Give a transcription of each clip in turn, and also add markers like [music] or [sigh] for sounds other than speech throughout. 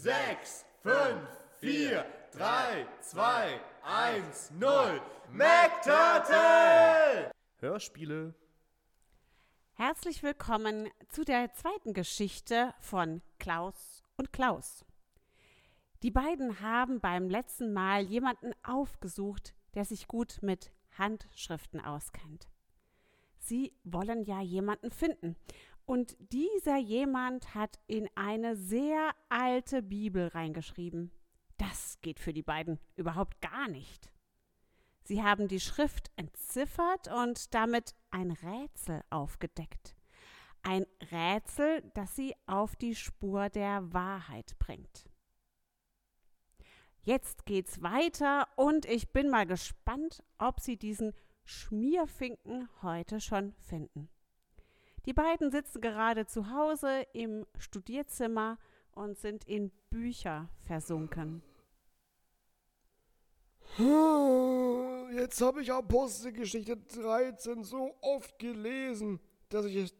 6, 5, 4, 3, 2, 1, 0. McTurtle! Hörspiele. Herzlich willkommen zu der zweiten Geschichte von Klaus und Klaus. Die beiden haben beim letzten Mal jemanden aufgesucht, der sich gut mit Handschriften auskennt. Sie wollen ja jemanden finden. Und dieser jemand hat in eine sehr alte Bibel reingeschrieben. Das geht für die beiden überhaupt gar nicht. Sie haben die Schrift entziffert und damit ein Rätsel aufgedeckt. Ein Rätsel, das sie auf die Spur der Wahrheit bringt. Jetzt geht's weiter und ich bin mal gespannt, ob sie diesen Schmierfinken heute schon finden. Die beiden sitzen gerade zu Hause im Studierzimmer und sind in Bücher versunken. Jetzt habe ich Apostelgeschichte 13 so oft gelesen, dass ich es,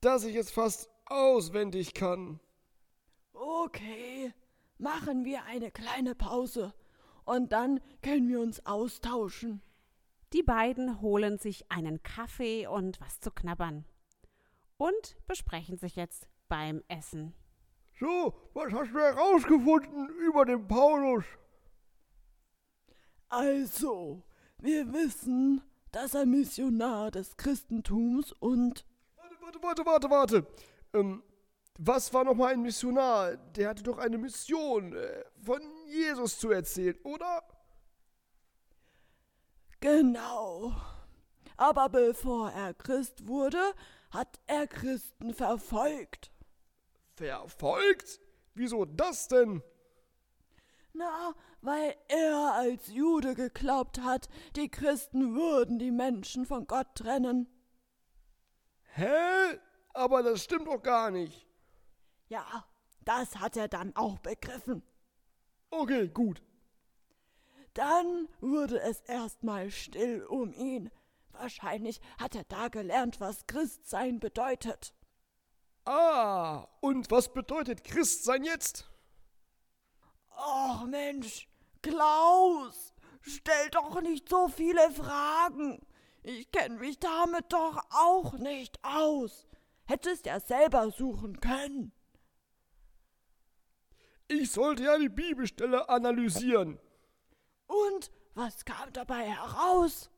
dass ich es fast auswendig kann. Okay, machen wir eine kleine Pause und dann können wir uns austauschen. Die beiden holen sich einen Kaffee und was zu knabbern und besprechen sich jetzt beim Essen. So, was hast du herausgefunden über den Paulus? Also, wir wissen, dass er Missionar des Christentums und. Warte, warte, warte, warte, warte. Ähm, was war nochmal ein Missionar? Der hatte doch eine Mission, äh, von Jesus zu erzählen, oder? Genau. Aber bevor er Christ wurde, hat er Christen verfolgt. Verfolgt? Wieso das denn? Na, weil er als Jude geglaubt hat, die Christen würden die Menschen von Gott trennen. Hä? Aber das stimmt doch gar nicht. Ja, das hat er dann auch begriffen. Okay, gut. Dann wurde es erstmal still um ihn. Wahrscheinlich hat er da gelernt, was Christsein bedeutet. Ah, und was bedeutet Christsein jetzt? Och Mensch, Klaus, stell doch nicht so viele Fragen. Ich kenne mich damit doch auch nicht aus. Hättest ja selber suchen können. Ich sollte ja die Bibelstelle analysieren. Und was kam dabei heraus?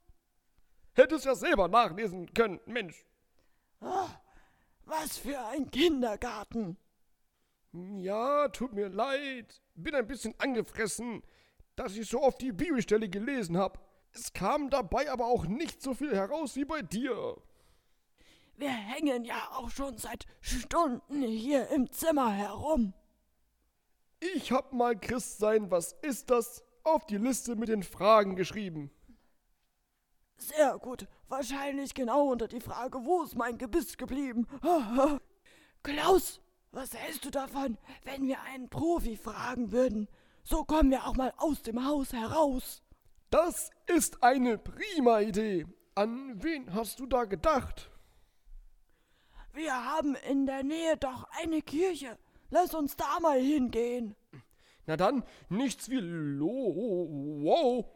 Hättest ja selber nachlesen können, Mensch. Oh, was für ein Kindergarten. Ja, tut mir leid. Bin ein bisschen angefressen, dass ich so oft die Bibelstelle gelesen habe. Es kam dabei aber auch nicht so viel heraus wie bei dir. Wir hängen ja auch schon seit Stunden hier im Zimmer herum. Ich hab mal Christsein, was ist das, auf die Liste mit den Fragen geschrieben. Sehr gut. Wahrscheinlich genau unter die Frage, wo ist mein Gebiss geblieben? [laughs] Klaus, was hältst du davon, wenn wir einen Profi fragen würden? So kommen wir auch mal aus dem Haus heraus. Das ist eine prima Idee. An wen hast du da gedacht? Wir haben in der Nähe doch eine Kirche. Lass uns da mal hingehen. Na dann, nichts wie lo. Wow.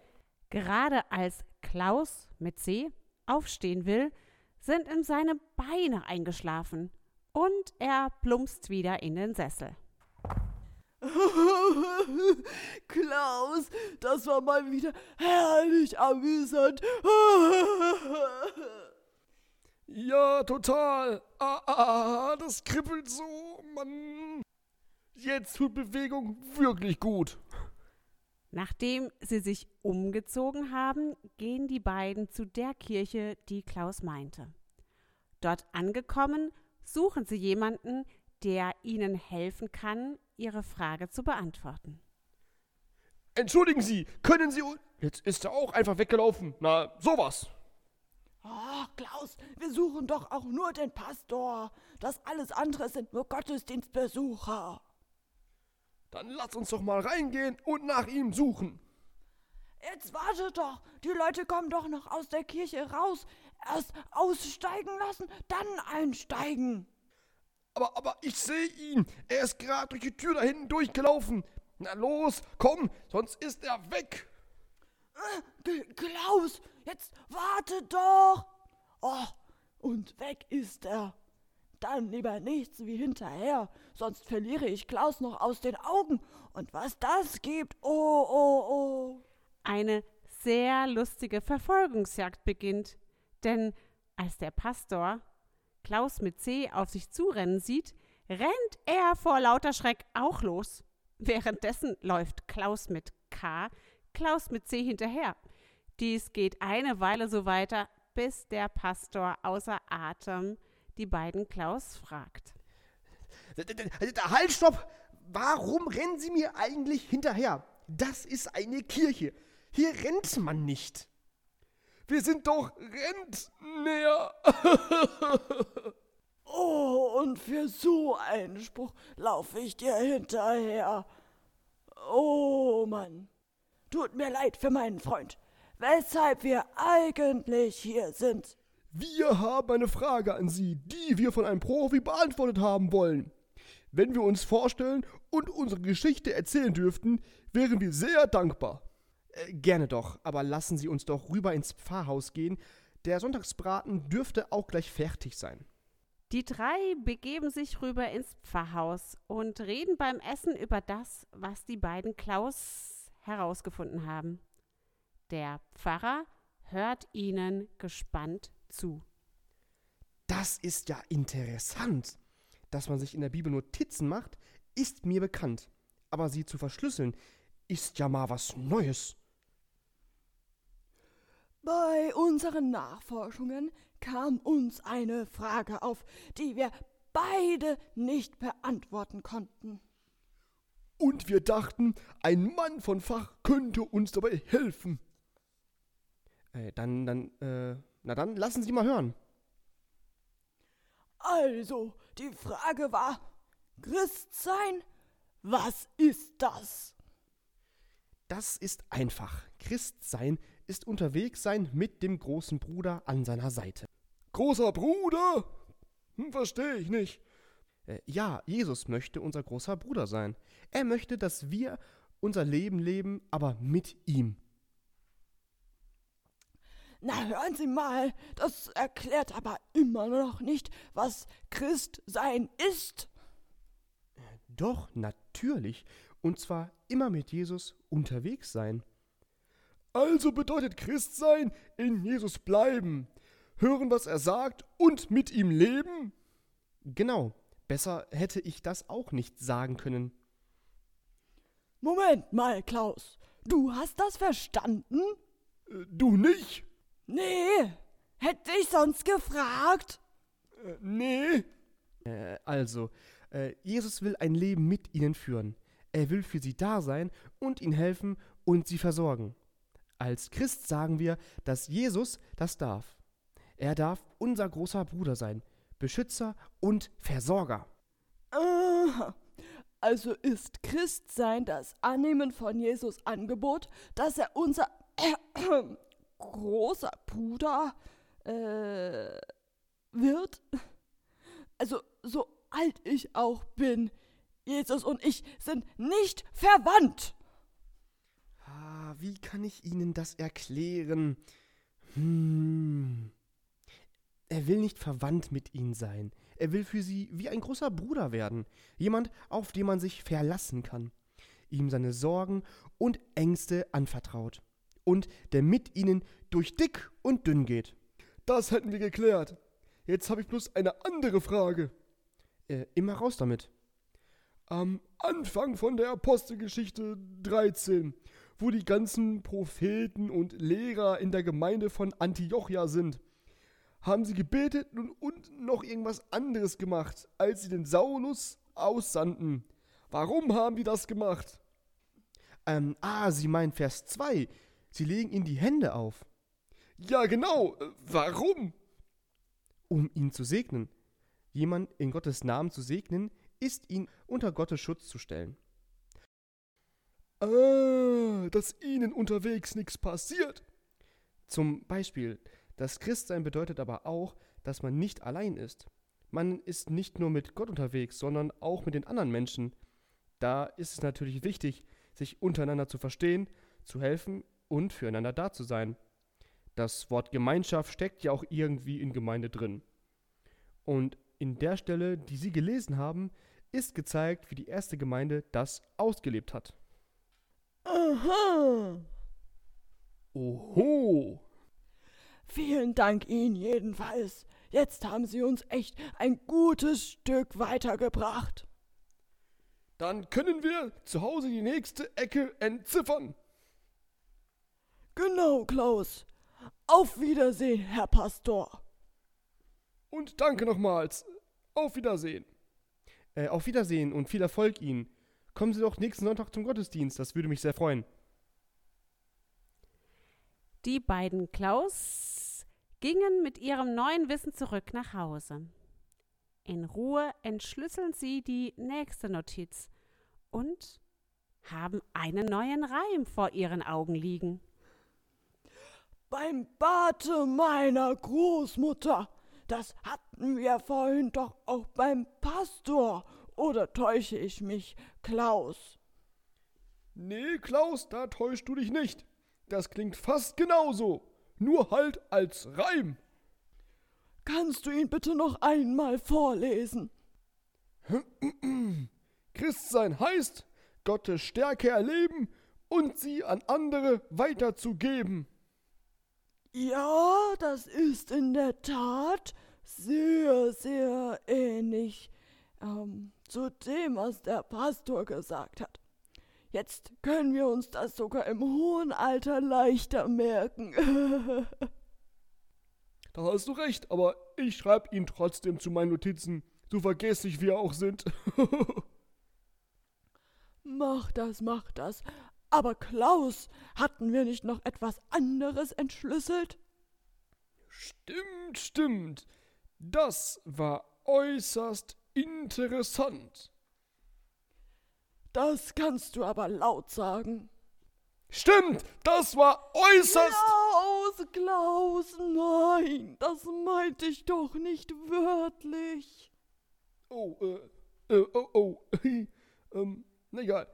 Gerade als Klaus mit C aufstehen will, sind ihm seine Beine eingeschlafen und er plumpst wieder in den Sessel. [laughs] Klaus, das war mal wieder herrlich amüsant. [laughs] ja, total. Ah, ah, das kribbelt so, Mann. Jetzt tut Bewegung wirklich gut. Nachdem sie sich umgezogen haben, gehen die beiden zu der Kirche, die Klaus meinte. Dort angekommen, suchen sie jemanden, der ihnen helfen kann, ihre Frage zu beantworten. Entschuldigen Sie, können Sie. Jetzt ist er auch einfach weggelaufen. Na, sowas. Oh, Klaus, wir suchen doch auch nur den Pastor. Das alles andere sind nur Gottesdienstbesucher. Dann lass uns doch mal reingehen und nach ihm suchen. Jetzt warte doch. Die Leute kommen doch noch aus der Kirche raus. Erst aussteigen lassen, dann einsteigen. Aber, aber ich sehe ihn. Er ist gerade durch die Tür da hinten durchgelaufen. Na los, komm, sonst ist er weg. G Klaus, jetzt warte doch. Oh, und weg ist er. Dann lieber nichts wie hinterher, sonst verliere ich Klaus noch aus den Augen. Und was das gibt, oh, oh, oh. Eine sehr lustige Verfolgungsjagd beginnt, denn als der Pastor Klaus mit C auf sich zurennen sieht, rennt er vor lauter Schreck auch los. Währenddessen läuft Klaus mit K, Klaus mit C hinterher. Dies geht eine Weile so weiter, bis der Pastor außer Atem die beiden Klaus fragt. Halt, stopp! Warum rennen Sie mir eigentlich hinterher? Das ist eine Kirche. Hier rennt man nicht. Wir sind doch Rentner. [laughs] oh, und für so einen Spruch laufe ich dir hinterher. Oh Mann, tut mir leid für meinen Freund, weshalb wir eigentlich hier sind. Wir haben eine Frage an Sie, die wir von einem Profi beantwortet haben wollen. Wenn wir uns vorstellen und unsere Geschichte erzählen dürften, wären wir sehr dankbar. Äh, gerne doch, aber lassen Sie uns doch rüber ins Pfarrhaus gehen. Der Sonntagsbraten dürfte auch gleich fertig sein. Die drei begeben sich rüber ins Pfarrhaus und reden beim Essen über das, was die beiden Klaus herausgefunden haben. Der Pfarrer hört ihnen gespannt zu. Das ist ja interessant. Dass man sich in der Bibel Notizen macht, ist mir bekannt. Aber sie zu verschlüsseln, ist ja mal was Neues. Bei unseren Nachforschungen kam uns eine Frage auf, die wir beide nicht beantworten konnten. Und wir dachten, ein Mann von Fach könnte uns dabei helfen. Äh, dann, dann, äh, na dann lassen Sie mal hören. Also, die Frage war, Christsein, was ist das? Das ist einfach. Christsein ist unterwegs sein mit dem großen Bruder an seiner Seite. Großer Bruder? Hm, Verstehe ich nicht. Äh, ja, Jesus möchte unser großer Bruder sein. Er möchte, dass wir unser Leben leben, aber mit ihm. Na, hören Sie mal, das erklärt aber immer noch nicht, was Christsein ist. Doch, natürlich. Und zwar immer mit Jesus unterwegs sein. Also bedeutet Christsein in Jesus bleiben, hören, was er sagt und mit ihm leben? Genau, besser hätte ich das auch nicht sagen können. Moment mal, Klaus, du hast das verstanden? Äh, du nicht? Nee, hätte ich sonst gefragt? Äh, nee. Äh, also, äh, Jesus will ein Leben mit ihnen führen. Er will für sie da sein und ihnen helfen und sie versorgen. Als Christ sagen wir, dass Jesus das darf. Er darf unser großer Bruder sein, Beschützer und Versorger. Aha. Also ist Christsein das Annehmen von Jesus Angebot, dass er unser äh, großer Bruder äh, wird? Also so alt ich auch bin, Jesus und ich sind nicht verwandt. Ah, wie kann ich Ihnen das erklären? Hm. Er will nicht verwandt mit Ihnen sein. Er will für Sie wie ein großer Bruder werden. Jemand, auf den man sich verlassen kann. Ihm seine Sorgen und Ängste anvertraut. Und der mit Ihnen durch dick und dünn geht. Das hätten wir geklärt. Jetzt habe ich bloß eine andere Frage. Äh, immer raus damit. Am Anfang von der Apostelgeschichte 13 wo die ganzen Propheten und Lehrer in der Gemeinde von Antiochia sind, haben sie gebetet und noch irgendwas anderes gemacht, als sie den Saulus aussandten. Warum haben die das gemacht? Ähm, ah, Sie meinen Vers 2. Sie legen ihnen die Hände auf. Ja, genau. Warum? Um ihn zu segnen. Jemand in Gottes Namen zu segnen, ist ihn unter Gottes Schutz zu stellen. Ah, dass ihnen unterwegs nichts passiert. Zum Beispiel, das Christsein bedeutet aber auch, dass man nicht allein ist. Man ist nicht nur mit Gott unterwegs, sondern auch mit den anderen Menschen. Da ist es natürlich wichtig, sich untereinander zu verstehen, zu helfen und füreinander da zu sein. Das Wort Gemeinschaft steckt ja auch irgendwie in Gemeinde drin. Und in der Stelle, die Sie gelesen haben, ist gezeigt, wie die erste Gemeinde das ausgelebt hat. Aha. Oho! Vielen Dank Ihnen jedenfalls. Jetzt haben Sie uns echt ein gutes Stück weitergebracht. Dann können wir zu Hause die nächste Ecke entziffern. Genau, Klaus. Auf Wiedersehen, Herr Pastor. Und danke nochmals. Auf Wiedersehen. Äh, auf Wiedersehen und viel Erfolg Ihnen. Kommen Sie doch nächsten Sonntag zum Gottesdienst, das würde mich sehr freuen. Die beiden Klaus gingen mit ihrem neuen Wissen zurück nach Hause. In Ruhe entschlüsseln sie die nächste Notiz und haben einen neuen Reim vor ihren Augen liegen. Beim Bate meiner Großmutter. Das hatten wir vorhin doch auch beim Pastor. Oder täusche ich mich, Klaus? Nee, Klaus, da täuschst du dich nicht. Das klingt fast genauso. Nur halt als Reim. Kannst du ihn bitte noch einmal vorlesen? [clears throat] Christsein heißt, Gottes Stärke erleben und sie an andere weiterzugeben. Ja, das ist in der Tat sehr, sehr ähnlich ähm, zu dem, was der Pastor gesagt hat. Jetzt können wir uns das sogar im hohen Alter leichter merken. [laughs] da hast du recht, aber ich schreibe ihn trotzdem zu meinen Notizen, so vergesslich wir auch sind. [laughs] mach das, mach das. Aber Klaus, hatten wir nicht noch etwas anderes entschlüsselt? Stimmt, stimmt. Das war äußerst interessant. Das kannst du aber laut sagen. Stimmt, das war äußerst. Klaus, Klaus, nein, das meinte ich doch nicht wörtlich. Oh, äh, äh oh, oh, [laughs] ähm, na egal.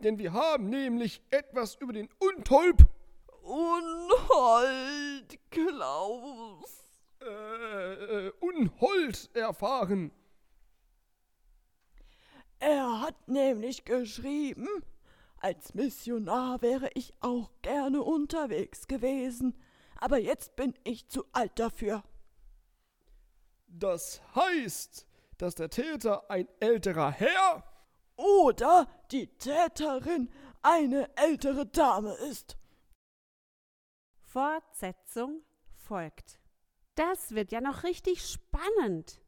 Denn wir haben nämlich etwas über den Untolp. Unhold, Klaus. Äh, äh, Unhold erfahren. Er hat nämlich geschrieben, als Missionar wäre ich auch gerne unterwegs gewesen, aber jetzt bin ich zu alt dafür. Das heißt, dass der Täter ein älterer Herr oder die Täterin eine ältere Dame ist. Fortsetzung folgt. Das wird ja noch richtig spannend.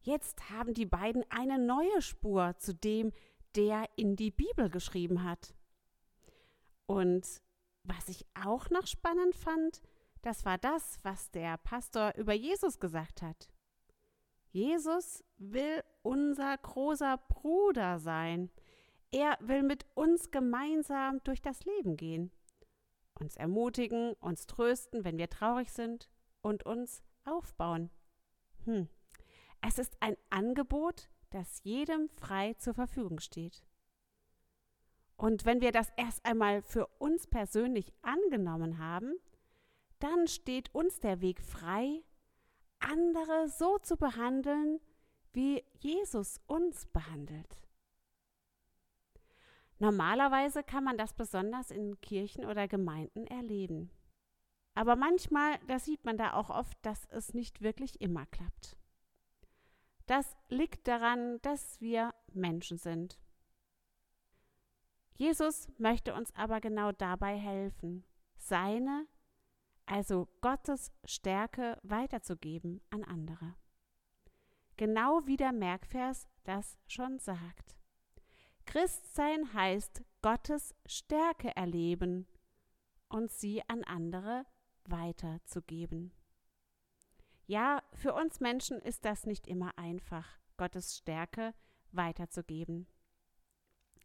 Jetzt haben die beiden eine neue Spur zu dem, der in die Bibel geschrieben hat. Und was ich auch noch spannend fand, das war das, was der Pastor über Jesus gesagt hat. Jesus will unser großer Bruder sein. Er will mit uns gemeinsam durch das Leben gehen, uns ermutigen, uns trösten, wenn wir traurig sind und uns aufbauen. Hm. Es ist ein Angebot, das jedem frei zur Verfügung steht. Und wenn wir das erst einmal für uns persönlich angenommen haben, dann steht uns der Weg frei, andere so zu behandeln, wie Jesus uns behandelt. Normalerweise kann man das besonders in Kirchen oder Gemeinden erleben. Aber manchmal, da sieht man da auch oft, dass es nicht wirklich immer klappt. Das liegt daran, dass wir Menschen sind. Jesus möchte uns aber genau dabei helfen, seine, also Gottes Stärke weiterzugeben an andere. Genau wie der Merkvers das schon sagt. Christsein heißt Gottes Stärke erleben und sie an andere weiterzugeben. Ja, für uns Menschen ist das nicht immer einfach, Gottes Stärke weiterzugeben.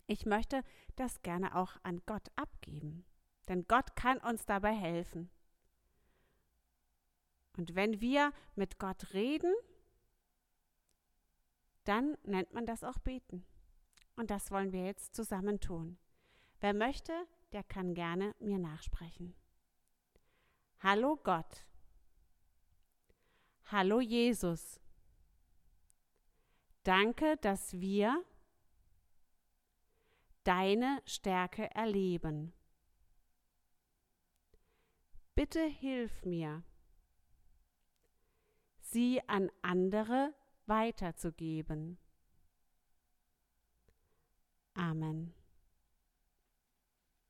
Ich möchte das gerne auch an Gott abgeben, denn Gott kann uns dabei helfen. Und wenn wir mit Gott reden, dann nennt man das auch beten. Und das wollen wir jetzt zusammen tun. Wer möchte, der kann gerne mir nachsprechen. Hallo Gott. Hallo Jesus. Danke, dass wir deine Stärke erleben. Bitte hilf mir, sie an andere weiterzugeben. Amen.